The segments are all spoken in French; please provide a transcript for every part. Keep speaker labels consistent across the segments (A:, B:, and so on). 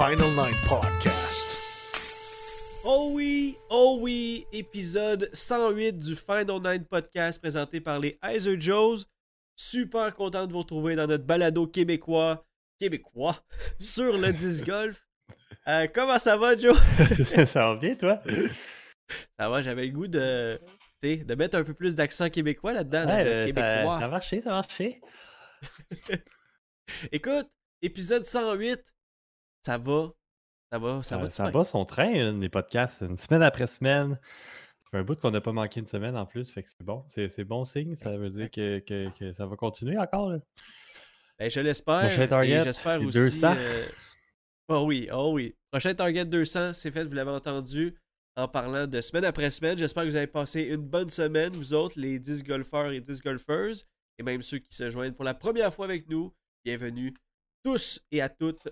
A: Final Nine Podcast.
B: Oh oui, oh oui, épisode 108 du Final Nine Podcast présenté par les Heiser Joes. Super content de vous retrouver dans notre balado québécois, québécois, sur le disc golf. Euh, comment ça va, Joe?
C: ça va bien, toi?
B: Ça va, j'avais le goût de, tu sais, de mettre un peu plus d'accent québécois là-dedans.
C: Ouais, euh, ça,
B: québécois.
C: ça a marché, ça a marché.
B: Écoute, épisode 108, ça va, ça va, ça va.
C: Euh, ça bat son train, hein, les podcasts, une semaine après semaine. Ça fait un bout qu'on n'a pas manqué une semaine en plus, fait que c'est bon. C'est bon signe, ça veut dire que, que- que ça va continuer encore. là.
B: Ben, je l'espère.
C: Prochain target,
B: et j'espère
C: c'est
B: aussi.
C: 200.
B: euh, Oh oui, oh oui. Prochain target 200, c'est fait, vous l'avez entendu en parlant de semaine après semaine. J'espère que vous avez passé une bonne semaine, vous autres, les 10 golfeurs et 10 golfeuses, et même ceux qui se joignent pour la première fois avec nous. Bienvenue tous et à toutes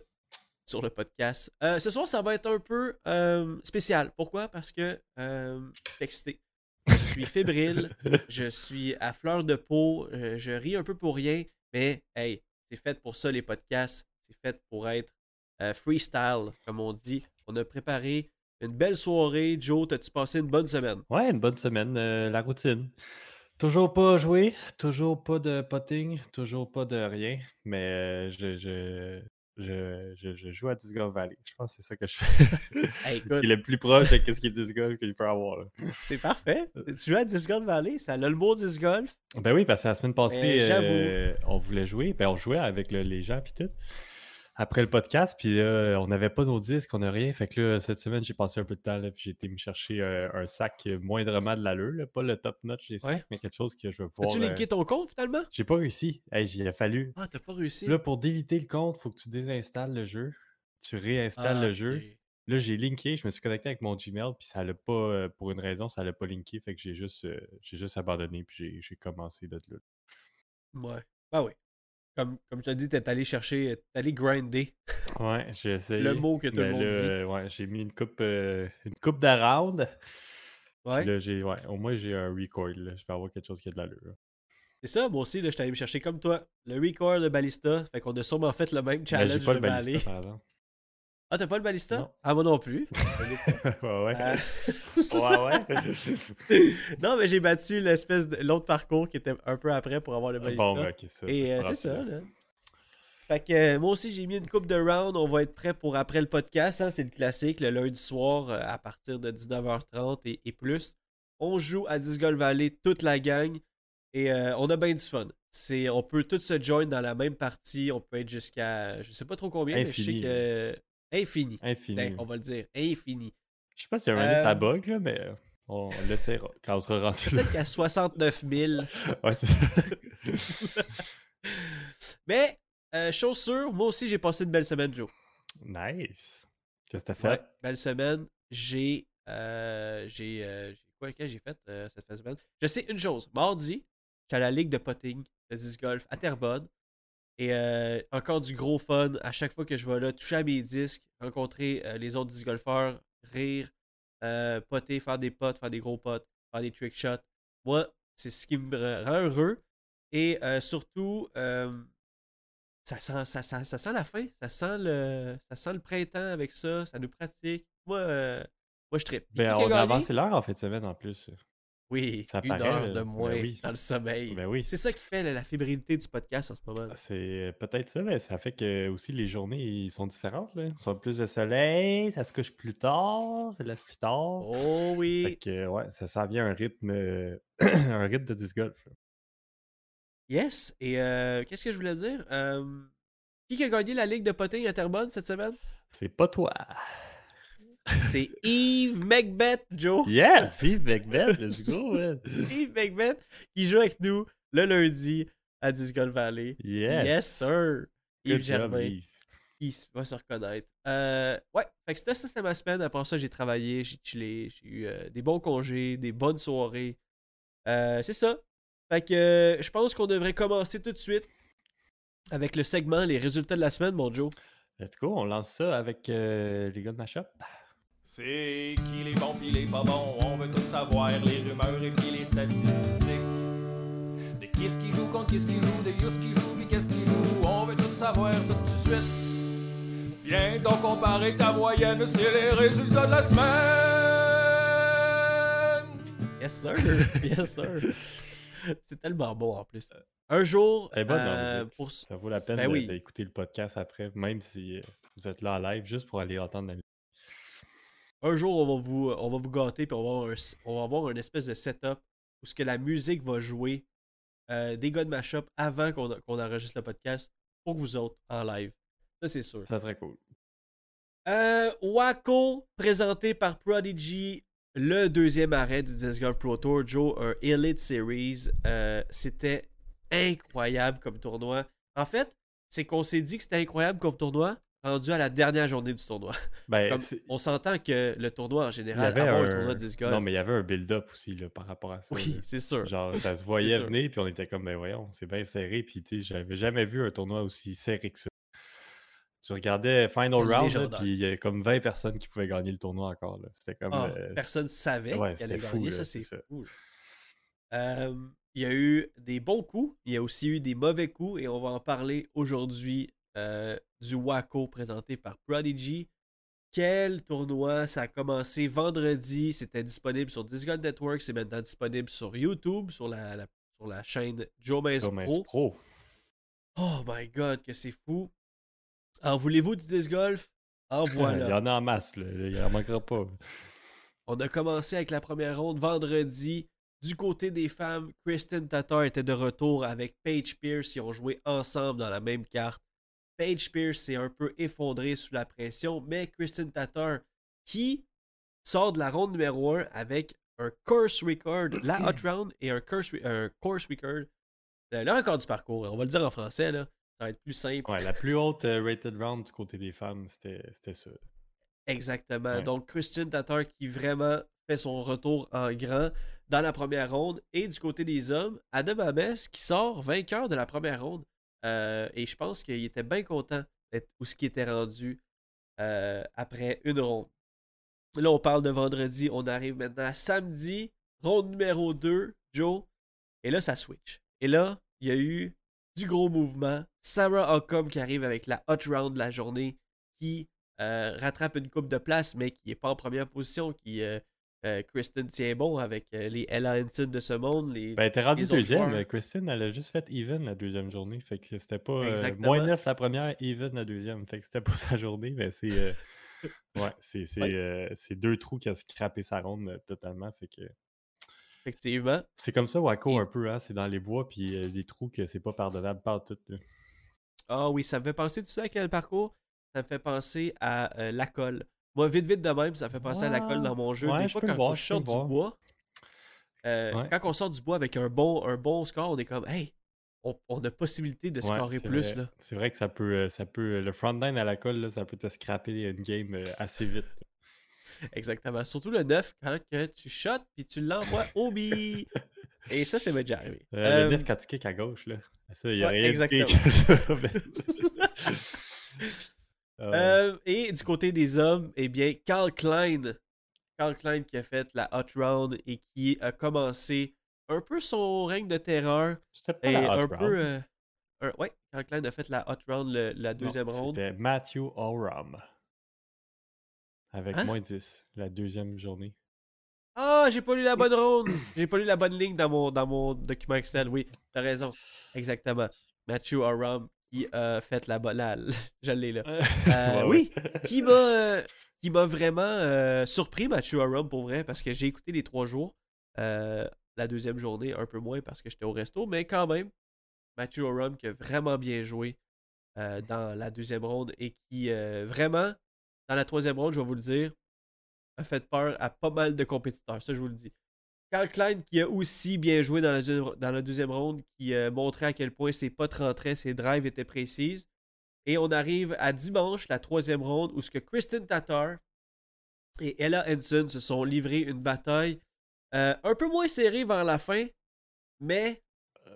B: sur le podcast. Euh, ce soir, ça va être un peu euh, spécial. Pourquoi? Parce que euh, je suis excité. Je suis fébrile. je suis à fleur de peau. euh, je ris un peu pour rien. Mais, hey, c'est fait pour ça, les podcasts. C'est fait pour être freestyle, comme on dit. On a préparé une belle soirée. Joe, t'as-tu passé une bonne semaine?
C: Ouais, une bonne semaine, la routine. Toujours pas joué, toujours pas de potting, toujours pas de rien, mais je, je, je, je, je joue à Disc Golf Valley. Je pense que c'est ça que je fais.
B: Hey, écoute,
C: Il est le plus proche de ce qui est Disc Golf qu'il peut avoir.
B: c'est parfait. Tu joues à Disc Golf Valley, ça a le mot Disc Golf?
C: Ben oui, parce que la semaine passée, euh, on voulait jouer, ben on jouait avec le- les gens puis tout. Après le podcast, puis là, on n'avait pas nos disques, on n'a rien. Fait que là, cette semaine, j'ai passé un peu de temps, là, puis j'ai été me chercher euh, un sac euh, moindrement de l'allure, pas le top notch des sacs,
B: Ouais.
C: mais quelque chose que je vais pouvoir.
B: As-tu
C: euh,
B: linké ton compte finalement?
C: J'ai pas réussi. Hey, il a fallu.
B: Ah, t'as pas réussi.
C: Là, pour déliter le compte, faut que tu désinstalles le jeu. Tu réinstalles
B: Ah,
C: le jeu.
B: ok.
C: Là, j'ai linké, je me suis connecté avec mon Gmail, puis ça l'a pas, euh, pour une raison, ça l'a pas linké. Fait que j'ai juste, euh, j'ai juste abandonné, puis j'ai- commencé de là.
B: Ouais. Bah oui. Comme, comme tu as dit, t'es allé chercher, t'es allé grinder.
C: Ouais, j'ai essayé.
B: Le mot que tout le
C: mais
B: monde
C: là,
B: dit.
C: Ouais, j'ai mis une coupe, euh, une coupe d'around.
B: Ouais.
C: Puis là, j'ai, ouais, au moins, j'ai un record. Là. Je vais avoir quelque chose qui a de l'allure.
B: C'est ça, moi aussi, je suis allé me chercher comme toi. Le record de Balista. Fait qu'on a sûrement fait le même challenge
C: Ben, j'ai pas
B: de
C: balista, par exemple.
B: Ah, t'as pas le Balista?
C: Non.
B: Ah, moi non plus.
C: ouais, ouais.
B: Euh,
C: ouais, ouais.
B: non, mais j'ai battu l'espèce de l'autre parcours qui était un peu après pour avoir le Balista.
C: bon, ben, ok, ça.
B: Et euh,
C: pas
B: c'est ça, là. Fait que euh, moi aussi, j'ai mis une coupe de round. On va être prêt pour après le podcast. hein. C'est le classique, le lundi soir euh, à partir de 19h30 et, et plus. On joue à Disc Golf Valley, toute la gang. Et euh, on a bien du fun. C'est, on peut tous se join dans la même partie. On peut être jusqu'à, je sais pas trop combien, mais je sais
C: Infini.
B: que... Infini.
C: Infini.
B: Ben, on va le dire, infini.
C: Je sais pas si donné,
B: Euh,
C: ça bug, là, mais euh, on l'essaiera quand on sera rendu.
B: Peut-être qu'à 69 000.
C: Ouais, c'est-
B: Mais, euh, chose sûre, moi aussi, j'ai passé une belle semaine, Joe.
C: nice. Qu'est-ce que t'as
B: Ouais,
C: fait?
B: belle semaine. J'ai. euh, j'ai. euh, j'ai quoi que j'ai fait cette semaine? Je sais une chose. Mardi, j'étais à la ligue de potting de disc golf à Terrebonne. Et euh, encore du gros fun à chaque fois que je vais là, toucher à mes disques, rencontrer euh, les autres disc golfeurs, rire, euh, poter, faire des potes, faire des gros potes, faire des trick shots. Moi, c'est ce qui me rend heureux. Et surtout, ça, sent, ça, ça- ça sent la fin. Ça sent, le, ça sent le printemps avec ça. Ça nous pratique. Moi, euh, moi je trippe. Puis
C: Ben, on a avancé l'heure en fin de semaine en plus.
B: Oui,
C: Ça
B: une
C: paraît,
B: heure de
C: Ben
B: moins
C: oui.
B: dans le sommeil.
C: Ben oui.
B: C'est ça qui fait la, la fébrilité du podcast en ce moment.
C: C'est peut-être ça, mais ça fait que aussi les journées ils sont différentes. Là. Ils sont plus de soleil, ça se couche plus tard, ça laisse plus tard.
B: Oh
C: Fait
B: oui.
C: que ouais, ça s'en vient un rythme euh, un rythme de disc golf. là.
B: Yes. Et euh, qu'est-ce que je voulais dire? Euh, qui qui a gagné la Ligue de potting à Terrebonne cette semaine?
C: C'est pas toi.
B: C'est Yves Macbeth, Joe.
C: Yeah, Steve Macbeth, let's go, man.
B: Yves Macbeth qui joue avec nous le lundi à Disc Golf Valley.
C: Yes.
B: Yes, sir. Yves Germain,
C: Yves.
B: il va se reconnaître. Euh, ouais, fait que c'était ça, c'était ma semaine. Après ça, j'ai travaillé, j'ai chillé, j'ai eu euh, des bons congés, des bonnes soirées. Euh, c'est ça. Fait que je pense qu'on devrait commencer tout de suite avec le segment Les résultats de la semaine, mon Joe.
C: Let's go, on lance ça avec les gars de Mashup.
D: C'est qui les bons pis les pas bons, on veut tout savoir, les rumeurs et puis les statistiques. De qui ce qui joue contre qui ce qui joue, de yous qui joue pis qu'est-ce qui joue, on veut tout savoir tout de suite. Viens donc comparer ta moyenne, c'est les résultats de la semaine.
B: Yes, sir. yes, sir. C'est tellement bon en plus. Un jour,
C: la
B: euh, pour...
C: Ça vaut la peine
B: Ben oui.
C: d'écouter le podcast après, même si euh, vous êtes là en live, juste pour aller entendre la musique.
B: Un jour, on va vous, on va vous gâter puis on va avoir un, on va avoir une espèce de setup où ce que la musique va jouer euh, des gars de mashup avant qu'on enregistre le podcast pour vous autres en live. Ça, c'est sûr.
C: Ça serait cool.
B: Euh, Waco, présenté par Prodigy, le deuxième arrêt du Disc Golf Pro Tour, Joe, un Elite Series. Euh, c'était incroyable comme tournoi. En fait, c'est qu'on s'est dit que c'était incroyable comme tournoi rendu à la dernière journée du tournoi.
C: Ben,
B: Comme on s'entend que le tournoi en général,
C: avait
B: avant un... tournoi de disc golf,
C: Non, mais il y avait un build-up aussi là, par rapport à ça.
B: oui, c'est sûr.
C: Genre, ça se voyait venir, puis on était comme, ben voyons, c'est bien serré, puis tu sais, j'avais jamais vu un tournoi aussi serré que ça. Tu regardais Final Round, là, puis il y a comme 20 personnes qui pouvaient gagner le tournoi encore. C'était comme.
B: Ah,
C: euh,
B: personne savait
C: ouais,
B: qu'elle allait
C: fou,
B: gagner,
C: là,
B: ça
C: c'est
B: fou. Euh, il y a eu des bons coups, il y a aussi eu des mauvais coups, et on va en parler aujourd'hui euh, du Waco présenté par Prodigy. Quel tournoi! Ça a commencé vendredi, c'était disponible sur Disc Golf Network, c'est maintenant disponible sur YouTube, sur la, la- sur la chaîne Joe Pro.
C: Pro.
B: Oh my god, que c'est fou! En voulez-vous du disc golf? En
C: Il y
B: voilà.
C: en a en masse, là. il en manquera pas.
B: On a commencé avec la première ronde vendredi. Du côté des femmes, Kristen Tatar était de retour avec Paige Pierce. Ils ont joué ensemble dans la même carte. Paige Pierce s'est un peu effondrée sous la pression, mais Kristen Tatar, qui sort de la ronde numéro 1 avec un course record, la hot round et un course, un course record. Le, le record du parcours, on va le dire en français, là. ça va être plus simple.
C: Ouais, la plus haute euh, rated round du côté des femmes, c'était c'était ça.
B: Exactement.
C: Ouais.
B: Donc, Christian Tatar qui vraiment fait son retour en grand dans la première ronde. Et du côté des hommes, Adam Ames qui sort vainqueur de la première ronde. Euh, et je pense qu'il était bien content d'être où ce qui était rendu euh, après une ronde. Là, on parle de vendredi. On arrive maintenant à samedi, ronde numéro 2, Joe. Et là, ça switch. Et là, il y a eu du gros mouvement. Sarah Ockham qui arrive avec la hot round de la journée qui euh, rattrape une coupe de place, mais qui n'est pas en première position, qui euh, Kristen tient bon avec euh, les Ella de ce monde. Les...
C: Ben, t'es rendu deuxième.
B: joueurs.
C: Christine, elle a juste fait even la deuxième journée. Fait que c'était pas euh, moins 9 la première, even la deuxième. Fait que c'était pas sa journée, mais c'est. ouais, c'est c'est,
B: Ouais.
C: c'est deux trous qui a scrappé sa ronde totalement. Fait que.
B: Effectivement.
C: C'est comme ça, Waco,
B: Et-
C: un peu, hein. C'est dans les bois, puis des trous que c'est pas pardonnable par tout.
B: Ah oui, ça me fait penser, tu sais, à quel parcours? Ça me fait penser à la colle. Moi, vite, vite de même, ça me fait penser à la colle dans mon jeu.
C: Ouais,
B: Des
C: je
B: fois,
C: le
B: quand
C: voir,
B: on sort
C: le
B: du
C: voir.
B: bois, euh,
C: Ouais.
B: quand on sort du bois avec un bon, un bon score, on est comme, hey, on, on a possibilité de scorer plus.
C: vrai.
B: Là.
C: C'est vrai que ça peut, euh, ça peut. Le front line à la colle, là, ça peut te scraper une game euh, assez vite.
B: Exactement. Surtout le 9, quand que tu shots puis tu l'envoies au bi. Et ça, c'est déjà arrivé.
C: Euh,
B: Euh,
C: Le 9 quand tu kicks à gauche, là. Ça, il y a
B: ouais,
C: rien de
B: exactement.
C: ouais.
B: Euh, et du côté des hommes, eh bien, Carl Klein. Carl Klein qui a fait la hot round et qui a commencé un peu son règne de terreur.
C: C'était pas
B: Et
C: la hot
B: un
C: round.
B: peu. euh, un- ouais, quand Klein a fait la hot round, le- la deuxième ronde.
C: C'était Matthew Oram. Avec
B: Hein?
C: moins 10, la deuxième journée.
B: Ah, j'ai pas lu la bonne ronde. J'ai pas lu la bonne ligne dans mon, dans mon document Excel. Oui, t'as raison. Exactement. Matthew Aram qui a fait la bonne. La... Je l'ai là. Euh,
C: Ouais,
B: oui, qui m'a euh, qui m'a vraiment euh, surpris, Matthew Aram, pour vrai, parce que j'ai écouté les trois jours. Euh, la deuxième journée, un peu moins parce que j'étais au resto, mais quand même, Matthew Aram qui a vraiment bien joué euh, dans la deuxième ronde et qui euh, vraiment, dans la troisième ronde, je vais vous le dire, a fait peur à pas mal de compétiteurs. Ça, je vous le dis. Carl Klein, qui a aussi bien joué dans la, deuxième- dans la deuxième ronde, qui euh, montrait à quel point ses potes rentraient, ses drives étaient précises. Et on arrive à dimanche, la troisième ronde, où ce que Kristen Tatar et Ella Henson se sont livrés une bataille euh, un peu moins serrée vers la fin, mais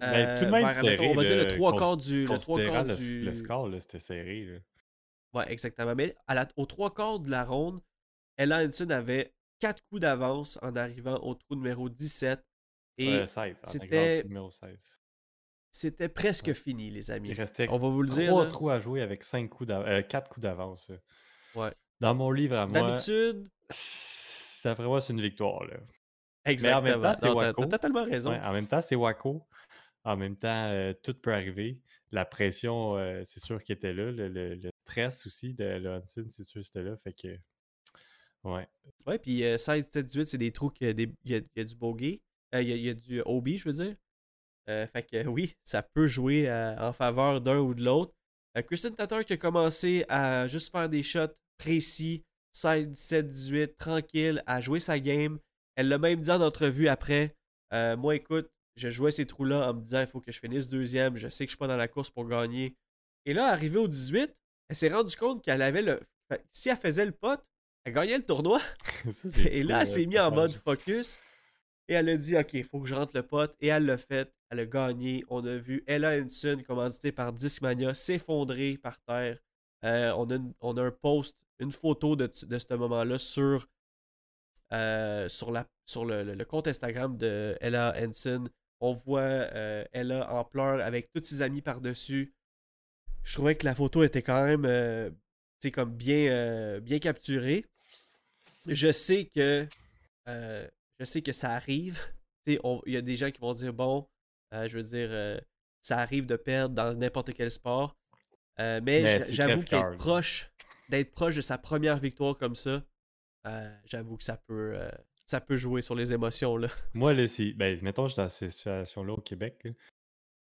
C: Mais
B: euh,
C: tout de même
B: vers,
C: serré.
B: mettons, on va dire le trois quarts du, le trois
C: considérant
B: quarts
C: le,
B: du,
C: le score, c'était serré. là.
B: Ouais, exactement. Mais à la, aux trois quarts de la ronde, Ella Henson avait quatre coups d'avance en arrivant au trou numéro 17. Et
C: Euh, 16, en
B: c'était-
C: c'était... numéro 16.
B: c'était presque
C: Ouais.
B: fini, les amis.
C: Il restait
B: On va vous le dire.
C: trois
B: là.
C: trous à jouer avec 5 coups euh, 4 coups d'avance. là.
B: Ouais.
C: Dans mon livre à moi,
B: D'habitude,
C: d'après moi, c'est une victoire. Là.
B: exactement.
C: même temps, c'est Waco.
B: T'as totalement raison.
C: Ouais, en même temps, c'est Waco. En même temps, euh, tout peut arriver. La pression, euh, c'est sûr qu'il était là. Le, le- le stress aussi de Hudson, c'est sûr que c'était là. Fait que. Ouais.
B: Ouais, puis euh, 16, 17, 18, c'est des trous qu'il y y a- y a du bogey. Euh, il, y y a du OB, je veux dire. Euh, fait que oui, ça peut jouer euh, en faveur d'un ou de l'autre. Kristen Tatar qui a commencé à juste faire des shots précis, 16, 17, 18, tranquille, à jouer sa game. Elle l'a même dit en entrevue après. moi, écoute, je jouais ces trous-là en me disant il faut que je finisse deuxième. Je sais que je suis pas dans la course pour gagner. Et là, arrivée au 18, elle s'est rendue compte qu'elle avait le. Si elle faisait le pot, elle gagnait le tournoi.
C: Ça,
B: Et là, elle s'est mise en mode focus. Et elle a dit, OK, il faut que je rentre le pote. Et elle l'a fait. Elle a gagné. On a vu Ella Henson, commanditée par Discmania, s'effondrer par terre. Euh, on, a une- on a un post, une photo de, de ce moment-là sur, euh, sur, la, sur le, le- le compte Instagram de Ella Henson. On voit euh, Ella en pleurs avec tous ses amis par-dessus. Je trouvais que la photo était quand même sais, comme bien, euh, bien capturée. Je sais que euh, je sais que ça arrive. Il y a des gens qui vont dire bon, euh, je veux dire, ça arrive de perdre dans n'importe quel sport. Mais
C: Mais
B: j'a-
C: c'est
B: j'avoue qu'être
C: là.
B: proche, d'être proche de sa première victoire comme ça, j'avoue que ça peut, ça peut jouer sur les émotions là.
C: Moi, là, si. Ben, mettons, je suis dans cette situation-là au Québec.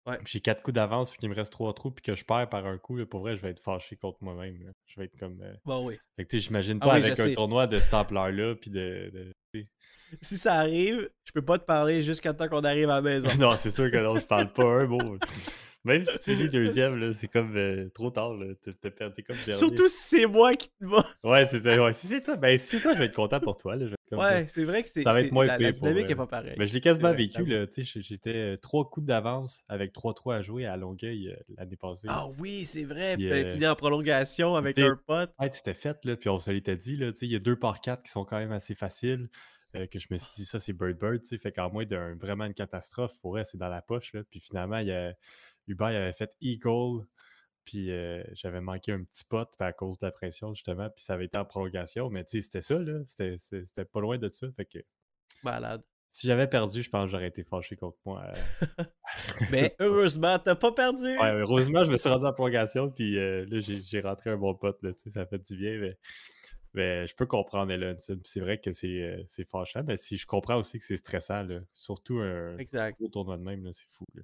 B: Ouais.
C: J'ai 4 coups d'avance, puis qu'il me reste 3 trous, puis que je perds par un coup. Là, pour vrai, je vais être fâché contre moi-même. Je vais être comme. euh,
B: Bon oui.
C: Fait que, tu sais, j'imagine
B: Ah
C: pas
B: oui,
C: avec un
B: sais.
C: tournoi de cette ampleur-là, puis de.
B: Si ça arrive, je peux pas te parler jusqu'à temps qu'on arrive à la maison.
C: non, c'est sûr que non, je parle pas un mot. Même si tu lis deuxième, c'est comme euh, trop tard. T'es, comme dernier.
B: Surtout si c'est moi qui te bats.
C: Ouais, c'est, ouais, si c'est toi, ben si c'est toi, je vais être content pour toi. Là, je
B: Ouais, c'est vrai que c'est,
C: Ça va être moins
B: la, dynamique pas pareille.
C: Mais je l'ai quasiment
B: vrai,
C: vécu. Là, tu sais, j'étais euh, trois coups d'avance avec 3-3 à jouer à Longueuil euh, l'année passée.
B: Ah oui, c'est vrai. Puis t'avais
C: euh,
B: fini en prolongation avec un pote.
C: Ouais, c'était fait, là, puis on se l'était dit, là, tu sais, il y a deux par quatre qui sont quand même assez faciles, euh, que je me suis dit, ça, c'est Bird Bird, tu sais, fait qu'en moins d'un vraiment une catastrophe, pour vrai, c'est dans la poche, là, puis finalement, il y a, Hubert, il avait fait Eagle, puis euh, j'avais manqué un petit pot puis à cause de la pression, justement, puis ça avait été en prolongation, mais tu sais, c'était ça, là, c'était pas loin de ça, fait que
B: Malade.
C: si j'avais perdu, je pense que j'aurais été fâché contre moi. euh.
B: Mais heureusement, t'as pas perdu.
C: Ouais, heureusement, je me suis rendu en prolongation, puis euh, là, j'ai rentré un bon pote, là, tu sais, ça fait du bien, mais, mais je peux comprendre puis c'est vrai que c'est fâchant, mais si je comprends aussi que c'est stressant, là, surtout un
B: Exact.
C: gros tournoi de même, là, c'est fou. Là.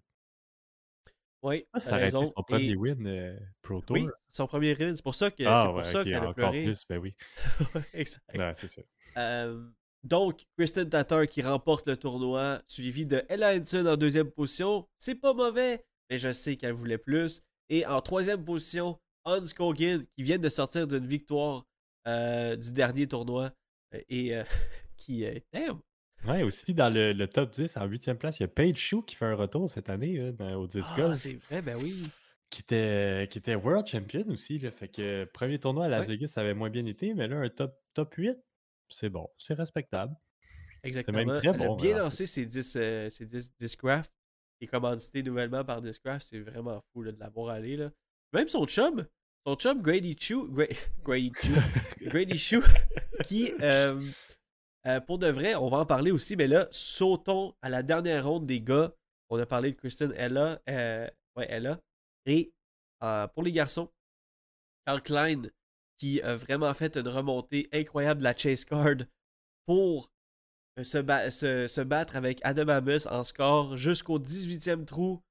B: Oui,
C: Ah, ça
B: raison.
C: son premier
B: Et-
C: win euh, Pro Tour.
B: Oui, son premier win. C'est pour ça que
C: ah,
B: c'est pour
C: ouais,
B: ça
C: ok,
B: qu'elle a
C: encore
B: pleuré.
C: plus, ben oui.
B: Exact.
C: Ouais, c'est ça.
B: Euh, donc, Kristen Tatar qui remporte le tournoi, suivi de Ella Henson en deuxième position. C'est pas mauvais, mais je sais qu'elle voulait plus. Et en troisième position, Hans Kogan qui vient de sortir d'une victoire euh, du dernier tournoi et qui est damn,
C: Ouais, aussi dans le, le top 10, en huitième place, il y a Paige Chou qui fait un retour cette année dans- au 10
B: Ah, c'est vrai, ben oui.
C: qui était, qui était World Champion aussi. Là, fait que premier tournoi à Las
B: Ouais.
C: Vegas, ça avait moins bien été, mais là, un top, top 8, c'est bon, c'est respectable.
B: Exactement.
C: très
B: Elle a
C: bon,
B: bien
C: en
B: lancé ses 10, euh, ses 10 Discraft, est commandité nouvellement par Discraft. C'est vraiment fou là, de l'avoir allé. Là. Même son chum, son chum Grady Chu, Gra- Grady Chu, Grady Chu, qui, euh, euh, pour de vrai, on va en parler aussi, mais là, sautons à la dernière ronde des gars. On a parlé de Kristen Ella, euh, ouais, Ella. Et euh, pour les garçons, Carl Klein, qui a vraiment fait une remontée incroyable de la chase card pour se battre avec Adam Amos en score jusqu'au 18e trou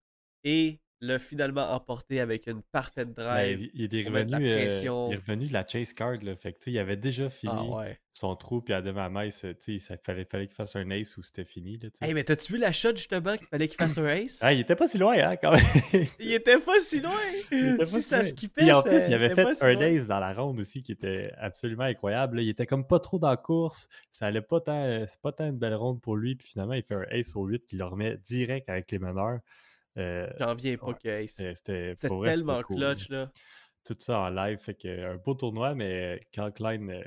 B: et l'a finalement emporté avec une parfaite
C: Ben,
B: drive.
C: il, il est revenu,
B: la
C: euh, il est revenu de la chase card. Là, fait que, il avait déjà fini
B: ah ouais.
C: son trou, puis tu sais, ça fallait, fallait qu'il fasse un ace ou c'était fini. Là.
B: Hey, mais t'as-tu vu la shot justement qu'il fallait qu'il fasse un ace?
C: Ah, il était pas si loin, hein, quand même.
B: Il était pas si loin!
C: Il pas
B: si
C: si
B: ça
C: loin.
B: skippait,
C: Puis en plus, il avait fait
B: si
C: un ace dans la ronde aussi qui était absolument incroyable. là. Il était comme pas trop dans la course. Ça allait pas tant. euh, C'est pas tant une belle ronde pour lui. Puis finalement, il fait un ace au 8 qui le remet direct avec les meneurs. Euh,
B: J'en viens pas
C: Ouais. c'était
B: tellement
C: cool,
B: clutch là.
C: Tout ça en live. Fait que un beau tournoi, mais Carl Klein, euh,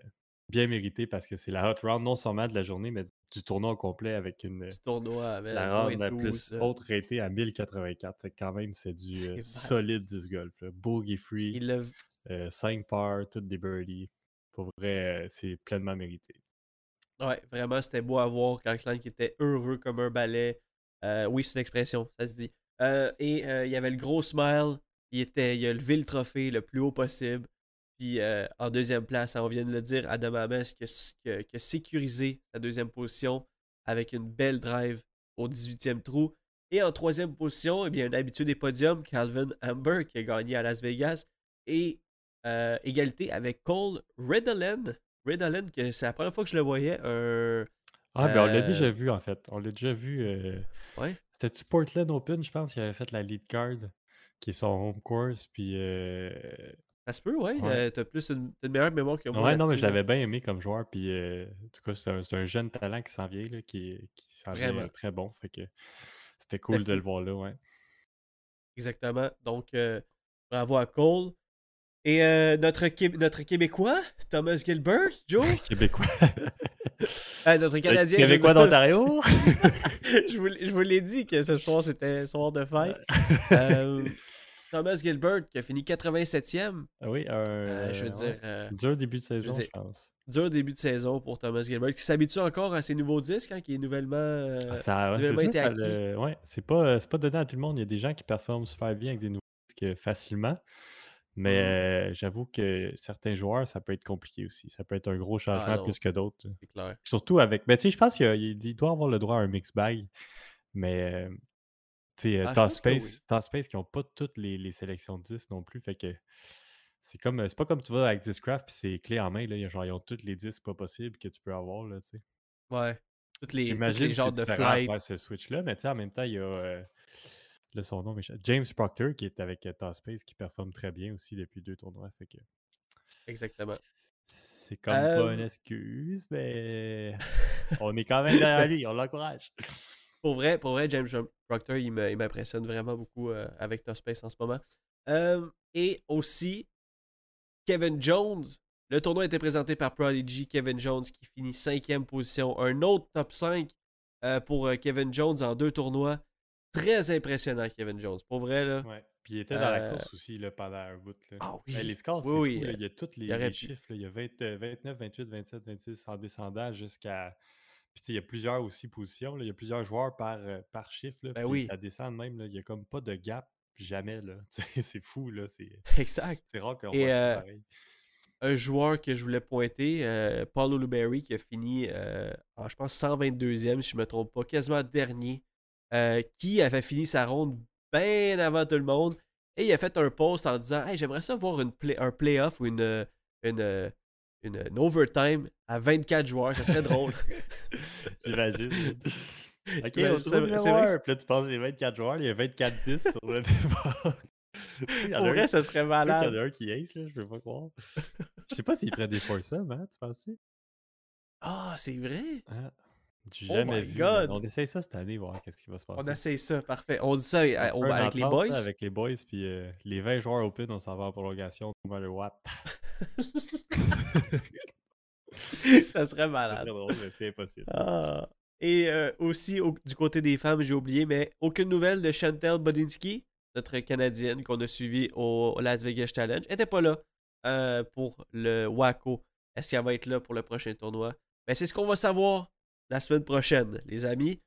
C: bien mérité parce que c'est la hot round, non seulement de la journée, mais du tournoi au complet avec une.
B: Du tournoi avec
C: La round la
B: 12,
C: plus
B: là.
C: haute ratée à 1084. Fait que quand même, c'est du euh, solide 10 golf. là. Bogey free.
B: Il l'a
C: 5 par, toutes des birdies. Pour vrai, euh, c'est pleinement mérité.
B: Ouais, vraiment, c'était beau à voir. Klein qui était heureux comme un balai. Oui, c'est une expression, ça se dit. Euh, et euh, il y avait le gros smile. Il, était, il a levé le trophée le plus haut possible. Puis euh, en deuxième place, on vient de le dire, Adam Ames qui a, sécurisé sa deuxième position avec une belle drive au 18e trou. Et en troisième position, eh bien, un habitué des podiums, Calvin Amber, qui a gagné à Las Vegas. Et égalité avec Cole Redalen. Redalen, que c'est la première fois que je le voyais.
C: Ah, ben on l'a
B: Euh,
C: déjà vu en fait. On l'a déjà vu. euh,
B: Ouais.
C: C'était-tu Portland Open, je pense, qui avait fait la lead card, qui est son home course. Puis. euh,
B: Ça se peut, ouais.
C: Ouais.
B: Euh, T'as plus une, t'as une meilleure mémoire que moi.
C: Ouais, non, mais je
B: là.
C: l'avais bien aimé comme joueur. Puis, euh, en tout cas, c'est un, c'est un jeune talent qui s'en vient, là, qui, qui s'en vient
B: Vraiment.
C: euh, très bon. Fait que c'était cool de le voir là, ouais.
B: Exactement. Donc, euh, bravo à Cole. Et euh, notre, Qué- notre Québécois, Thomas Gilbert, Joe?
C: Québécois.
B: Euh, notre Canadien. je veux
C: Québécois
B: dire,
C: d'Ontario.
B: je vous, je vous l'ai dit que ce soir, c'était soir de fête. Euh, Thomas Gilbert qui a fini 87e.
C: Ah oui, un.
B: Euh, je veux dire, euh,
C: Dur début de saison, je,
B: dire,
C: pense.
B: dur début de saison pour Thomas Gilbert qui s'habitue encore à ses nouveaux disques hein, qui est nouvellement. euh,
C: Ah, Ça,
B: nouvellement été acquis.
C: le- ouais, c'est pas, euh, c'est pas donné à tout le monde. Il y a des gens qui performent super bien avec des nouveaux disques facilement. Mais euh, j'avoue que certains joueurs, ça peut être compliqué aussi. Ça peut être un gros changement
B: Ah non.
C: plus que d'autres.
B: C'est clair.
C: Surtout avec. Ben, tu sais, je pense qu'il doit avoir le droit à un mix bag. Mais, tu sais,
B: Ah, oui.
C: Space, Space qui n'ont pas toutes les, les sélections de 10 non plus. Fait que c'est comme. C'est pas comme tu vas avec Discraft puis c'est clé en main. Là, genre, ils ont toutes les 10 pas possibles que tu peux avoir. Là.
B: Ouais. Toutes les, toutes les genres de flight.
C: ce switch-là, mais tu sais, en même temps, il y a euh, là, son nom. James Proctor qui est avec euh, Toss Space qui performe très bien aussi depuis deux tournois. Fait que
B: Exactement.
C: c'est comme pas une
B: Euh,
C: excuse, mais on est quand même derrière lui, on l'encourage.
B: Pour vrai, pour vrai, James Proctor, il m'impressionne vraiment beaucoup euh, avec Top Space en ce moment. Euh, et aussi, Kevin Jones. Le tournoi a été présenté par Prodigy. Kevin Jones qui finit cinquième position. Un autre top 5 euh, pour Kevin Jones en deux tournois. Très impressionnant, Kevin Jones. Pour vrai, là.
C: Ouais. Puis il était dans la
B: Euh,
C: course aussi là, pendant un bout. Là.
B: Ah oui.
C: Les scores, c'est
B: Oui, oui,
C: fou. là.
B: euh,
C: Il y a tous les, chiffres. là. Il y a 20, euh, 29, 28, 27, 26 en descendant jusqu'à. Puis il y a plusieurs aussi positions. là. Il y a plusieurs joueurs par, euh, par chiffre. Là,
B: Ben
C: puis
B: oui.
C: ça descend de même. là. Il n'y a comme pas de gap jamais. là. C'est fou. là. C'est
B: Exact.
C: c'est rare qu'on voit
B: euh,
C: pareil.
B: un joueur que je voulais pointer, euh, Paul Oluberry, qui a fini, en, je pense, 122e, si je ne me trompe pas, quasiment dernier, euh, qui avait fini sa ronde bien avant tout le monde. Et il a fait un post en disant Hey, j'aimerais ça voir une play- un playoff ou une, euh, une, euh, une, une overtime à 24 joueurs. Ça serait drôle.
C: J'imagine. Ok,
B: c'est vrai- que
C: là, tu penses les 24 joueurs, il y a 24-10 sur le débat. Il
B: Pour vrai, ça serait
C: sais qu'il y en
B: malade.
C: a un qui ace, là, je peux pas croire. Je sais pas s'il ferait des foursomes, hein, tu penses
B: Ah, c'est vrai?
C: hein?
B: Oh
C: jamais
B: my
C: vu.
B: God.
C: On essaye ça cette année, voir qu'est-ce qui va se
B: On
C: passer.
B: essaye ça, parfait. On dit ça
C: On
B: euh, on- avec les boys.
C: là, avec les boys, puis euh, les 20 joueurs open, on s'en va en prolongation, no matter what.
B: ça serait
C: Ça
B: malade.
C: serait drôle, mais c'est impossible.
B: Ah. Et euh, aussi, au- du côté des femmes, j'ai oublié, mais aucune nouvelle de Chantel Bodinski, notre Canadienne qu'on a suivie au, au Las Vegas Challenge. Elle n'était pas là euh, pour le Waco. Est-ce qu'elle va être là pour le prochain tournoi? Ben, c'est ce qu'on va savoir la semaine prochaine, les amis.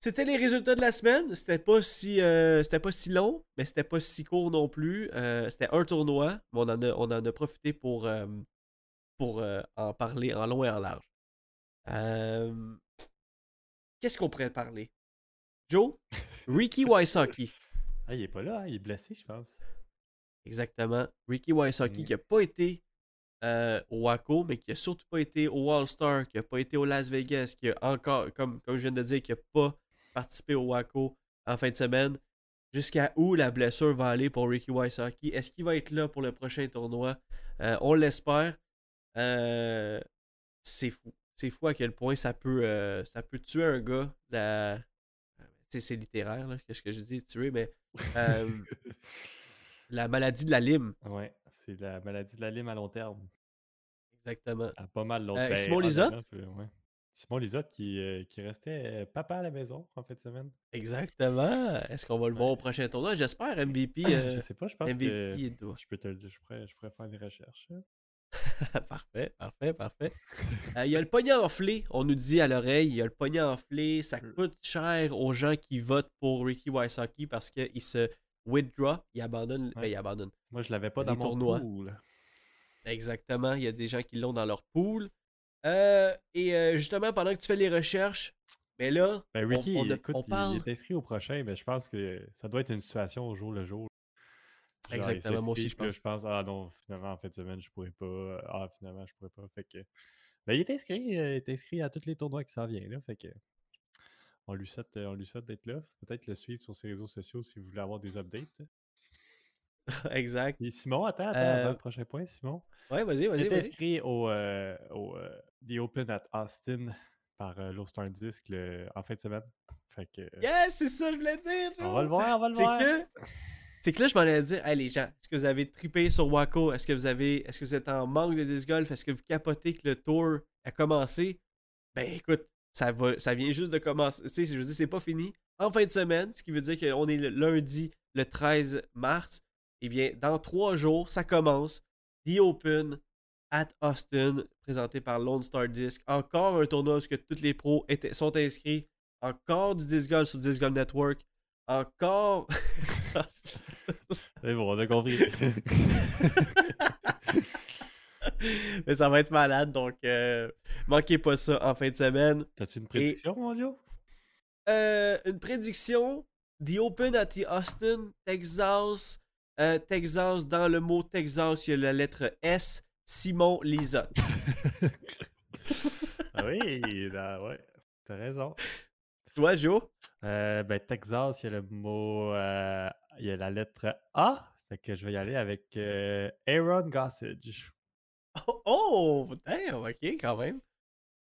B: C'était les résultats de la semaine. C'était pas si euh, c'était pas si long, mais c'était pas si court non plus. Euh, c'était un tournoi, mais on en a, on en a profité pour, euh, pour en parler en long et en large. Qu'est-ce qu'on pourrait parler? Joe? Ricky Wysocki.
C: Ah, il est pas là, hein, il est blessé, je pense.
B: Exactement. Ricky Wysocki
C: Mm.
B: qui n'a pas été euh, au Waco, mais qui a surtout pas été au All-Star, qui n'a pas été au Las Vegas, qui a encore, comme, comme je viens de dire, qui n'a pas participé au Waco en fin de semaine. Jusqu'à où la blessure va aller pour Ricky Wysocki? Est-ce qu'il va être là pour le prochain tournoi? Euh, on l'espère. Euh, c'est fou. C'est fou à quel point ça peut, ça peut tuer un gars. La... C'est littéraire, là, qu'est-ce que je dis, tuer, mais la maladie de la lime.
C: Ouais, c'est la maladie de la lime à long terme.
B: Exactement.
C: À pas mal l'autre.
B: Euh,
C: ben,
B: Simon Lisotte?
C: ouais. Simon Lisotte qui, euh, qui restait euh, papa à la maison en fin de semaine.
B: Exactement. Est-ce qu'on va le voir au prochain tournoi? J'espère. MVP. euh,
C: je sais pas, je pense
B: MVP
C: que.
B: est doux.
C: Je peux te le dire, je pourrais, je pourrais faire des recherches. hein.
B: parfait, parfait, parfait. Euh, Il y a le pognon enflé, on nous dit à l'oreille. Il y a le pognon enflé. Ça
C: Euh.
B: coûte cher aux gens qui votent pour Ricky Wysocki parce qu'il se withdraw. Il abandonne. ben, il abandonne.
C: Moi, je l'avais pas dans mon
B: tournois.
C: pool.
B: Exactement. Il y a des gens qui l'ont dans leur pool. Euh, et euh, justement, pendant que tu fais les recherches, mais là,
C: Ben, Ricky,
B: on, on,
C: écoute,
B: on parle.
C: il est inscrit au prochain, mais je pense que ça doit être une situation au jour le jour. Genre,
B: Exactement, moi aussi, pense.
C: je pense, ah non, finalement, en fin de semaine, je pourrais pas. Ah, finalement, je pourrais pas. Fait que. Ben, il est inscrit, euh, il est inscrit à tous les tournois qui s'en viennent, là. Fait que. On lui souhaite, euh, on lui souhaite d'être là. Peut-être le suivre sur ses réseaux sociaux si vous voulez avoir des updates.
B: exact.
C: Et Simon, attends, attends,
B: Euh,
C: avant le prochain point, Simon.
B: Ouais, vas-y, vas-y, vas-y.
C: inscrit au, euh, au euh, The Open at Austin par euh, Star Disc le- en fin de semaine. Fait que.
B: Yes, c'est ça que je voulais dire.
C: On va le voir, on va le voir.
B: que, c'est que là, je m'en allais dire, hey les gens, est-ce que vous avez trippé sur Waco? Est-ce que vous avez, est-ce que vous êtes en manque de disc golf? Est-ce que vous capotez que le tour a commencé? Ben écoute, ça va, ça vient juste de commencer. Tu sais, je veux dire, c'est pas fini. En fin de semaine, ce qui veut dire qu'on est le lundi, le 13 mars. Eh bien, dans trois jours, ça commence. The Open at Austin, présenté par Lone Star Disc. Encore un tournoi où tous les pros étaient- sont inscrits. Encore du disc golf sur Disc Golf Network. Encore.
C: C'est bon, on a compris.
B: Mais ça va être malade, donc euh, manquez pas ça en fin de semaine.
C: T'as-tu une prédiction, mon Joe?
B: Euh, une prédiction The Open at the Austin, Texas. Euh, Texas, dans le mot Texas, il y a la lettre S. Simon Lisotte.
C: Ah oui, ouais. T'as raison.
B: Toi, Joe?
C: Euh, ben, Texas, il y a le mot. euh, il y a la lettre A. Fait que je vais y aller avec euh, Aaron Gossage.
B: Oh, oh damn, ok, quand même.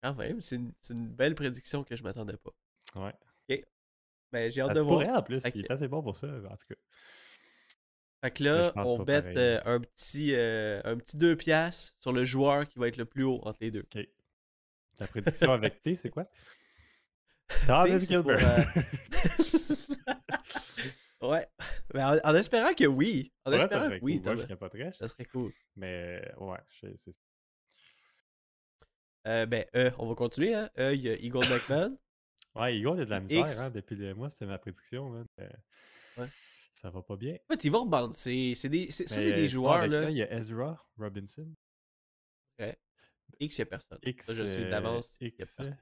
B: Quand même, c'est une, c'est une belle prédiction que je m'attendais pas.
C: Ouais.
B: Ben, j'ai hâte de voir.
C: en plus.
B: Fait
C: Il
B: que-
C: est assez bon pour ça, en tout cas.
B: Fait que
C: Mais
B: là,
C: je pense
B: on
C: pas pareil.
B: euh, un petit euh, un petit 2 piastres sur le joueur qui va être le plus haut entre les deux.
C: Ok. Ta prédiction avec T, c'est quoi? Thomas
B: c'est pour,
C: Gilbert.
B: Ouais. Mais en, en espérant que oui. En
C: Ouais, ça
B: espérant que oui,
C: cool. Moi,
B: Thomas.
C: je capoterais.
B: Ça serait cool.
C: Mais ouais, je- c'est
B: Euh, ben, euh, on va continuer. Hein. Euh, il y a Eagle McMahon.
C: Ouais, Igor, il y a de la misère,
B: X.
C: hein, depuis le mois, c'était ma prédiction. Euh,
B: Ouais.
C: Ça va pas bien.
B: En fait, il va rebond. C'est, des, ça, c'est
C: euh,
B: des joueurs. Là.
C: Il y a Ezra Robinson.
B: X, il n'y a personne.
C: X.
B: Ça, je sais
C: euh,
B: d'avance. il y a
C: X.
B: personne.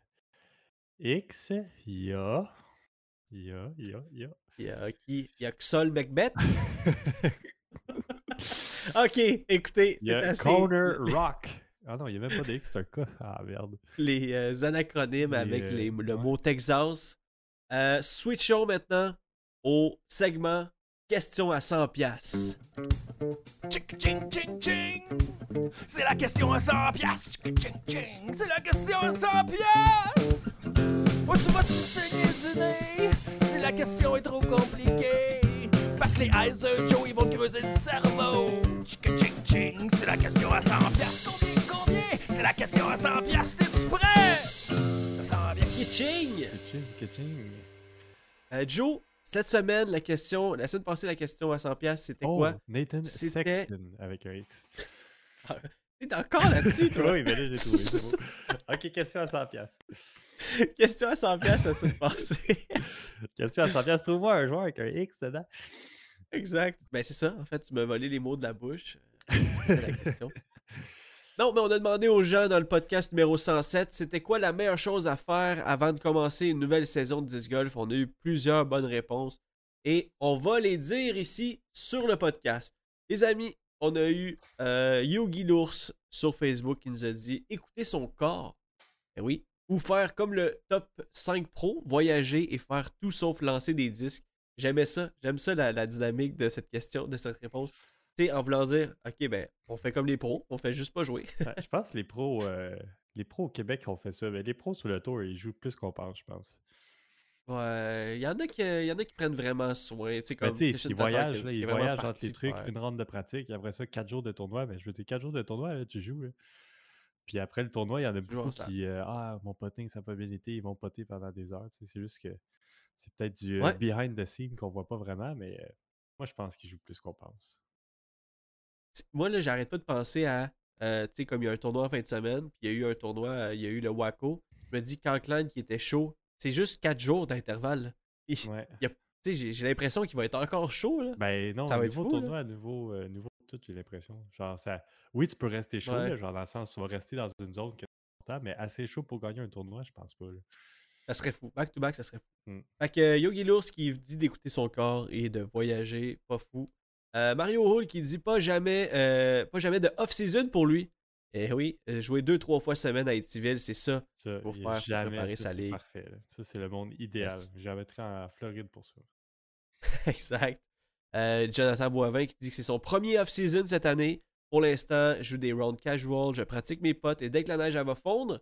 C: X. Il y a. Il y a. Il y a. Il y a.
B: Il y a qui? Il y a Xol Macbeth? ok, écoutez.
C: Il y a
B: assez-
C: Corner Rock. Ah non, il n'y a même pas d'X, c'est un K. Ah merde.
B: les euh, anacronymes
C: Les,
B: avec
C: euh,
B: les- le
C: ouais.
B: mot Texas. Euh, switchons maintenant au segment questions à 100 pièces.
D: Tchic, ching, ching, ching. C'est la question à 100 piastres. Tchic, ching, ching. C'est la question à 100 piastres. Où tu vas-tu saigner du nez? Si la question est trop compliquée? Parce que les eyes de Joe, ils vont creuser le cerveau. Ching, ching. C'est la question à 100 piastres. Combien, combien? C'est la question à 100 piastres. T'es-tu prêt? Ça sent bien.
B: Kitching!
C: Kitching, kitching.
B: Euh, Joe, cette semaine, la question, la semaine passée, la question à 100$, c'était
C: Oh,
B: quoi?
C: Nathan
B: C'était-
C: Sexton avec un X.
B: T'es encore là-dessus, toi?
C: oui, mais là, j'ai trouvé. ok, question à 100 pièces.
B: question à 100$ la semaine passée.
C: Question à 100 pièces. Trouve-moi un joueur avec un X dedans.
B: exact. Ben, c'est ça. En fait, tu m'as volé les mots de la bouche. C'est la question. Non, mais on a demandé aux gens dans le podcast numéro 107, c'était quoi la meilleure chose à faire avant de commencer une nouvelle saison de disc golf? On a eu plusieurs bonnes réponses et on va les dire ici sur le podcast. Les amis, on a eu euh, Yogi l'ours sur Facebook qui nous a dit écoutez son corps. Eh oui. Ou faire comme le top 5 pro, voyager et faire tout sauf lancer des disques. J'aimais ça. J'aime ça la, la dynamique de cette question, de cette réponse. Tu sais, en voulant dire, OK, ben, on fait comme les pros, on fait juste pas jouer.
C: Je pense que les pros, euh, les pros au Québec ont fait ça. Mais les pros sur le tour, ils jouent plus qu'on pense, je pense.
B: Ouais, il y, en a qui- y en a qui prennent vraiment soin. Tu sais,
C: Mais
B: comme
C: sais,
B: Tatar,
C: voyagent, là, ils voyagent entre les trucs, une ronde de pratique, et après ça, quatre jours de tournoi. Mais je veux dire, quatre jours de tournoi, là, tu joues. là. Puis après le tournoi, il y en a beaucoup qui. euh, ah, mon potting, ça n'a pas bien été, ils vont poter pendant des heures. tu sais, C'est juste que c'est peut-être du euh,
B: Ouais.
C: behind the scene qu'on voit pas vraiment, mais euh, moi, je pense qu'ils jouent plus qu'on pense.
B: Moi, là, j'arrête pas de penser à. euh, tu sais, comme il y a un tournoi en fin de semaine, puis il y a eu un tournoi, il y a eu le Waco. Je me dis, Canclan qui était chaud, c'est juste 4 jours d'intervalle.
C: Ouais.
B: J'ai l'impression qu'il va être encore chaud, là.
C: Ben non,
B: Ça va être
C: nouveau
B: là.
C: tournoi, nouveau, nouveau tout, j'ai l'impression. Genre, ça. Oui, tu peux rester chaud,
B: Ouais.
C: là, genre dans le sens, tu vas rester dans une zone que longtemps, mais assez chaud pour gagner un tournoi, je pense pas. là.
B: Ça serait fou. Back to back, ça serait fou.
C: Mm.
B: Fait que euh, Yogi Lours qui dit d'écouter son corps et de voyager, pas fou. Euh, Mario Hall qui dit pas jamais, euh, pas jamais de off-season pour lui. Eh oui, euh, jouer deux, trois fois semaine à Etiville, c'est ça.
C: Ça, y
B: faire pour
C: jamais,
B: préparer
C: ça,
B: sa ligue.
C: parfait. là. Ça, c'est le monde idéal.
B: Yes.
C: J'habiterais en Floride pour ça.
B: exact. Euh, Jonathan Boivin qui dit que c'est son premier off-season cette année. Pour l'instant, je joue des rounds casual, je pratique mes potes et dès que la neige elle va fondre,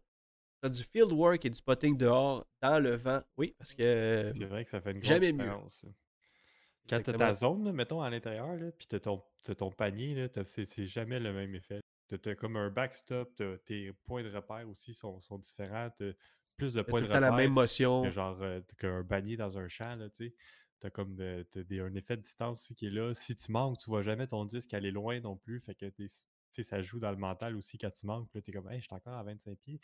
B: t'as du field work et du potting dehors dans le vent. Oui, parce que euh,
C: C'est vrai que ça fait une grosse
B: jamais mieux.
C: différence. là. Quand t'as
B: Exactement.
C: ta zone, mettons, à l'intérieur, puis ton, t'as ton panier, c'est jamais le même effet. T'as t'as comme un backstop, tes points de repère aussi sont, sont différents, plus de points de
B: temps la
C: repère
B: même motion.
C: que genre euh, qu'un panier dans un champ, tu sais. T'as comme de- t'as des- un effet de distance qui est là. Si tu manques, tu vois jamais ton disque aller loin non plus. Fait que tu ça joue dans le mental aussi quand tu manques. Là, t'es comme, hey, je suis encore à 25 pieds.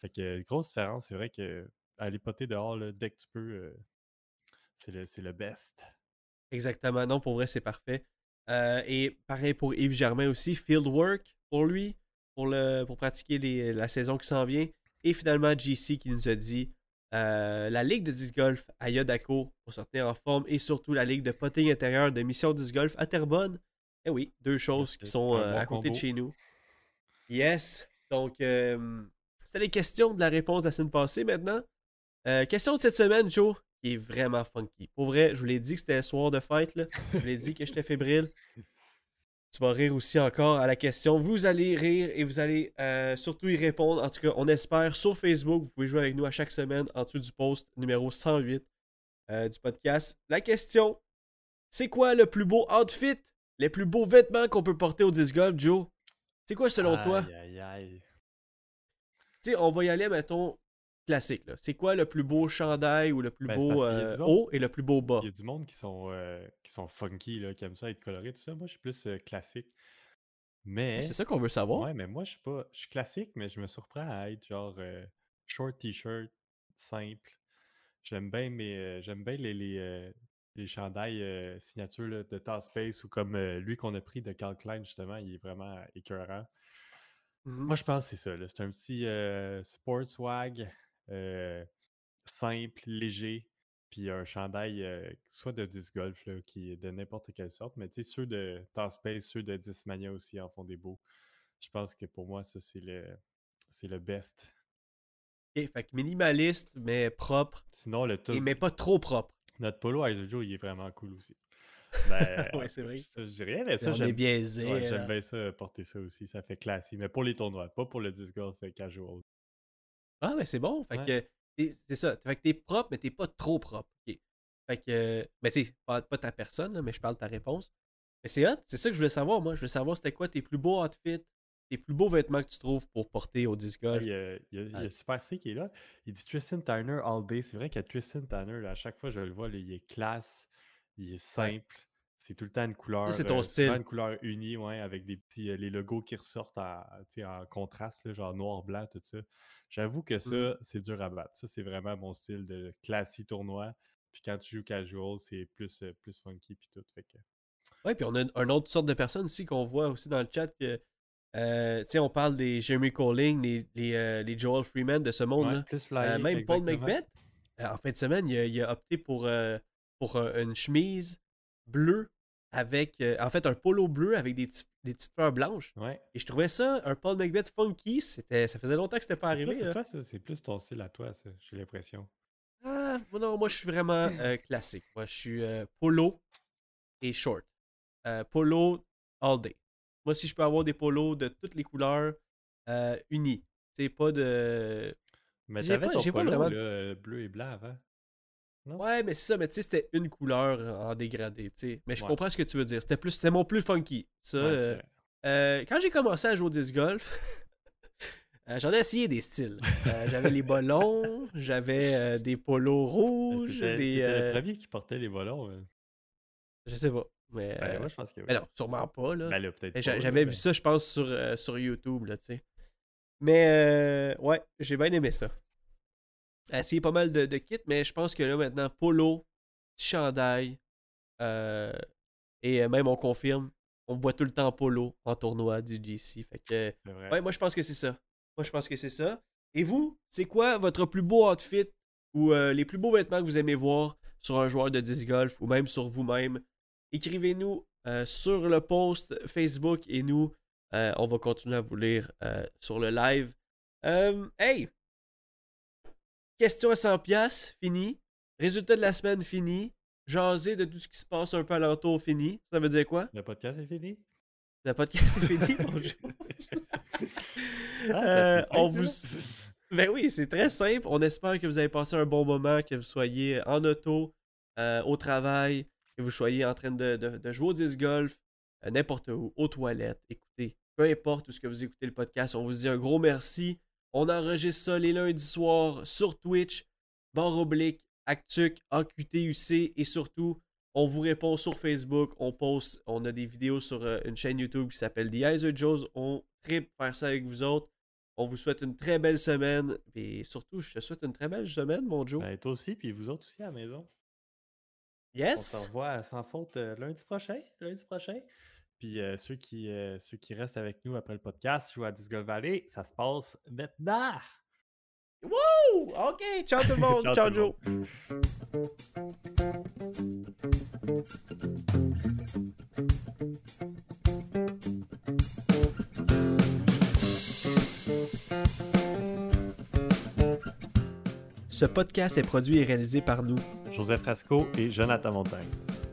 C: Fait que, grosse différence, c'est vrai que aller poter dehors là, dès que tu peux, euh, c'est le, le best.
B: Exactement. Non, pour vrai, c'est parfait. Euh, et pareil pour Yves Germain aussi, field work pour lui, pour, le, pour pratiquer les- la saison qui s'en vient. Et finalement, JC qui nous a dit euh, la Ligue de disc golf à Yodako pour se tenir en forme et surtout la Ligue de potting intérieur de Mission Disc Golf à Terrebonne. Eh oui, deux choses qui sont euh,
C: bon
B: à côté de chez nous. Yes. Donc, euh, c'était les questions de la réponse de la semaine passée maintenant. Question de cette semaine, Joe, qui est vraiment funky. Pour vrai, je vous l'ai dit que c'était soir de fête. Là. Je vous l'ai dit que j'étais fébrile. Tu vas rire aussi encore à la question. Vous allez rire et vous allez euh, surtout y répondre. En tout cas, on espère sur Facebook. Vous pouvez jouer avec nous à chaque semaine en dessous du post numéro 108 euh, du podcast. La question, c'est quoi le plus beau outfit, les plus beaux vêtements qu'on peut porter au disc golf, Joe? C'est quoi selon toi?
C: Aïe, aïe, aïe.
B: Tu sais, on va y aller, mettons, classique. C'est quoi le plus beau chandail ou le plus
C: Ben,
B: beau euh, haut et le plus beau bas?
C: Il y a du monde qui sont, euh, qui sont funky, là, qui aiment ça être coloré, tout ça. Moi, je suis plus euh, classique. Mais.
B: C'est ça qu'on veut savoir.
C: Ouais, mais moi, je suis pas. Je suis classique, mais je me surprends à être genre short t-shirt, simple. J'aime bien mes. J'aime bien les, les, les chandails signature là, de Task Space ou comme lui qu'on a pris de Cal Klein, justement, il est vraiment écœurant.
B: Mhm.
C: Moi, je pense que c'est ça. C'est un petit euh, sport swag simple, léger, puis un chandail euh, soit de disc golf, là, qui est de n'importe quelle sorte, mais tu sais, ceux de Task Space, ceux de Discmania aussi en font des beaux. Je pense que pour moi, ça, c'est le, c'est le best.
B: Fait que minimaliste, mais propre.
C: Sinon, le tout,
B: Et mais pas trop propre.
C: notre polo à Jojo, il est vraiment cool aussi. Ben,
B: Ouais, c'est vrai.
C: Ça, je dis rien, mais ça,
B: biaisé.
C: ouais, j'aime bien ça, porter ça aussi. Ça fait classique, mais pour les tournois, pas pour le disc golf euh, casual.
B: Ah, mais c'est bon. Fait
C: Ouais.
B: que c'est ça. Fait que t'es propre, mais t'es pas trop propre. Ok. Fait que, mais tu pas, pas ta personne, là, mais je parle de ta réponse. Mais c'est hot, c'est ça que je voulais savoir, moi. Je voulais savoir c'était quoi tes plus beaux outfits, tes plus beaux vêtements que tu trouves pour porter au disc golf.
C: Il y a, il y a- il y a
B: Ouais.
C: Super C qui est là. Il dit Tristan Tanner all day. C'est vrai que Tristan Tanner, là, à chaque fois je le vois, là, il est classe, il est simple. C'est tout le temps une couleur.
B: c'est ton
C: euh,
B: style.
C: une couleur unie, ouais, avec des petits. euh, les logos qui ressortent en, en contraste, là, genre noir, blanc, tout ça. J'avoue que ça,
B: Mm.
C: c'est dur à battre. Ça, c'est vraiment mon style de classique tournoi. Puis quand tu joues casual, c'est plus, euh, plus funky puis tout. Fait que...
B: Ouais, puis on a une, une autre sorte de personnes ici qu'on voit aussi dans le chat que. tu sais, on parle des Jeremy Colling, les, les, les Joel Freeman de ce monde.
C: Ouais,
B: là
C: plus flyer,
B: même Paul. McBeth, en fin de semaine, il a, il a opté pour, pour un- une chemise bleue avec. euh, en fait, un polo bleu avec des, des petites fleurs blanches.
C: Ouais.
B: Et je trouvais ça, un Paul McBeth funky. C'était, ça faisait longtemps que c'était pas arrivé.
C: c'est ça, c'est plus ton style à toi, ça, j'ai l'impression?
B: Ah, moi, non, moi, je suis vraiment euh, classique. Moi, je suis euh, polo et short. Polo all day. Moi, si je peux avoir des polos de toutes les couleurs unis. Tu sais, pas de.
C: Mais
B: pas-
C: ton polo,
B: vraiment-
C: là, bleu et blanc avant?
B: Ouais, mais c'est ça, mais tu sais, c'était une couleur en dégradé, tu sais. Mais je
C: Ouais.
B: comprends ce que tu veux dire. C'était plus, c'était mon plus funky. Ça,
C: Ouais,
B: euh, euh, quand j'ai commencé à jouer au disc golf, euh, j'en ai essayé des styles. J'avais les ballons, j'avais des polos rouges, des.
C: le premier qui portait les ballons. euh.
B: je sais pas. Mais,
C: Ben, moi, je pense que oui.
B: mais non, sûrement pas, là.
C: Ben là,
B: Mais J'avais
C: mais-
B: vu ça, je pense, sur, sur YouTube, là, tu sais. Mais, ouais, j'ai bien aimé ça. Essayé pas mal de, de kits, mais je pense que là, maintenant, polo, petit chandail, euh, et euh, même, on confirme, on voit tout le temps polo en tournoi DGC. Fait que, ouais, moi, je pense que c'est ça. Moi, je pense que c'est ça. Et vous, c'est quoi votre plus beau outfit ou euh, les plus beaux vêtements que vous aimez voir sur un joueur de disc golf ou même sur vous-même? Écrivez-nous euh, sur le post Facebook et nous, euh, on va continuer à vous lire sur le live. Hey! Question à 100$, piastres, fini. Résultat de la semaine, fini. Jaser de tout ce qui se passe un peu alentour, fini. Ça veut dire quoi?
C: Le podcast est fini?
B: Le podcast est fini. Bonjour.
C: Ah,
B: Euh, on vous... Ben oui, c'est très simple. On espère que vous avez passé un bon moment, que vous soyez en auto, euh, au travail, que vous soyez en train de, de- de jouer au disc golf, euh, n'importe où, aux toilettes. Écoutez, peu importe où ce que vous écoutez le podcast, on vous dit un gros merci. On enregistre ça les lundis soirs sur Twitch, barre oblique, Actuc, AQTUC et surtout, on vous répond sur Facebook. On poste, on a des vidéos sur euh, une chaîne YouTube qui s'appelle The Iser Joes. On tripe faire ça avec vous autres. On vous souhaite une très belle semaine. Et surtout, je te souhaite une très belle semaine, mon Joe.
C: Ben, toi aussi, puis vous autres aussi à la maison. On se
B: yes!
C: revoit sans faute euh, lundi prochain. Lundi prochain. Puis euh, ceux, qui, euh, ceux qui restent avec nous après le podcast, jouent à Disc Golf Valley, ça se passe maintenant.
B: Wouh! OK, ciao tout le monde.
C: Ciao,
B: Joe. Ce podcast est produit et réalisé par nous.
C: Joseph Frasco et Jonathan Montagne.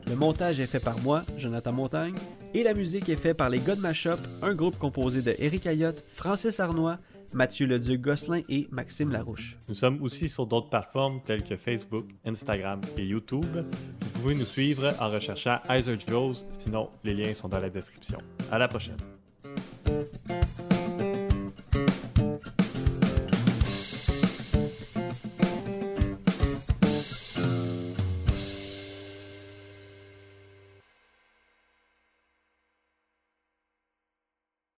B: Le montage est fait par moi, Jonathan Montagne, et la musique est faite par les God Mashup, un groupe composé de Eric Ayotte, Francis Arnois, Mathieu Leduc Gosselin et Maxime Larouche.
C: Nous sommes aussi sur d'autres plateformes telles que Facebook, Instagram et YouTube. Vous pouvez nous suivre en recherchant Iser Joes, sinon les liens sont dans la description. À la prochaine.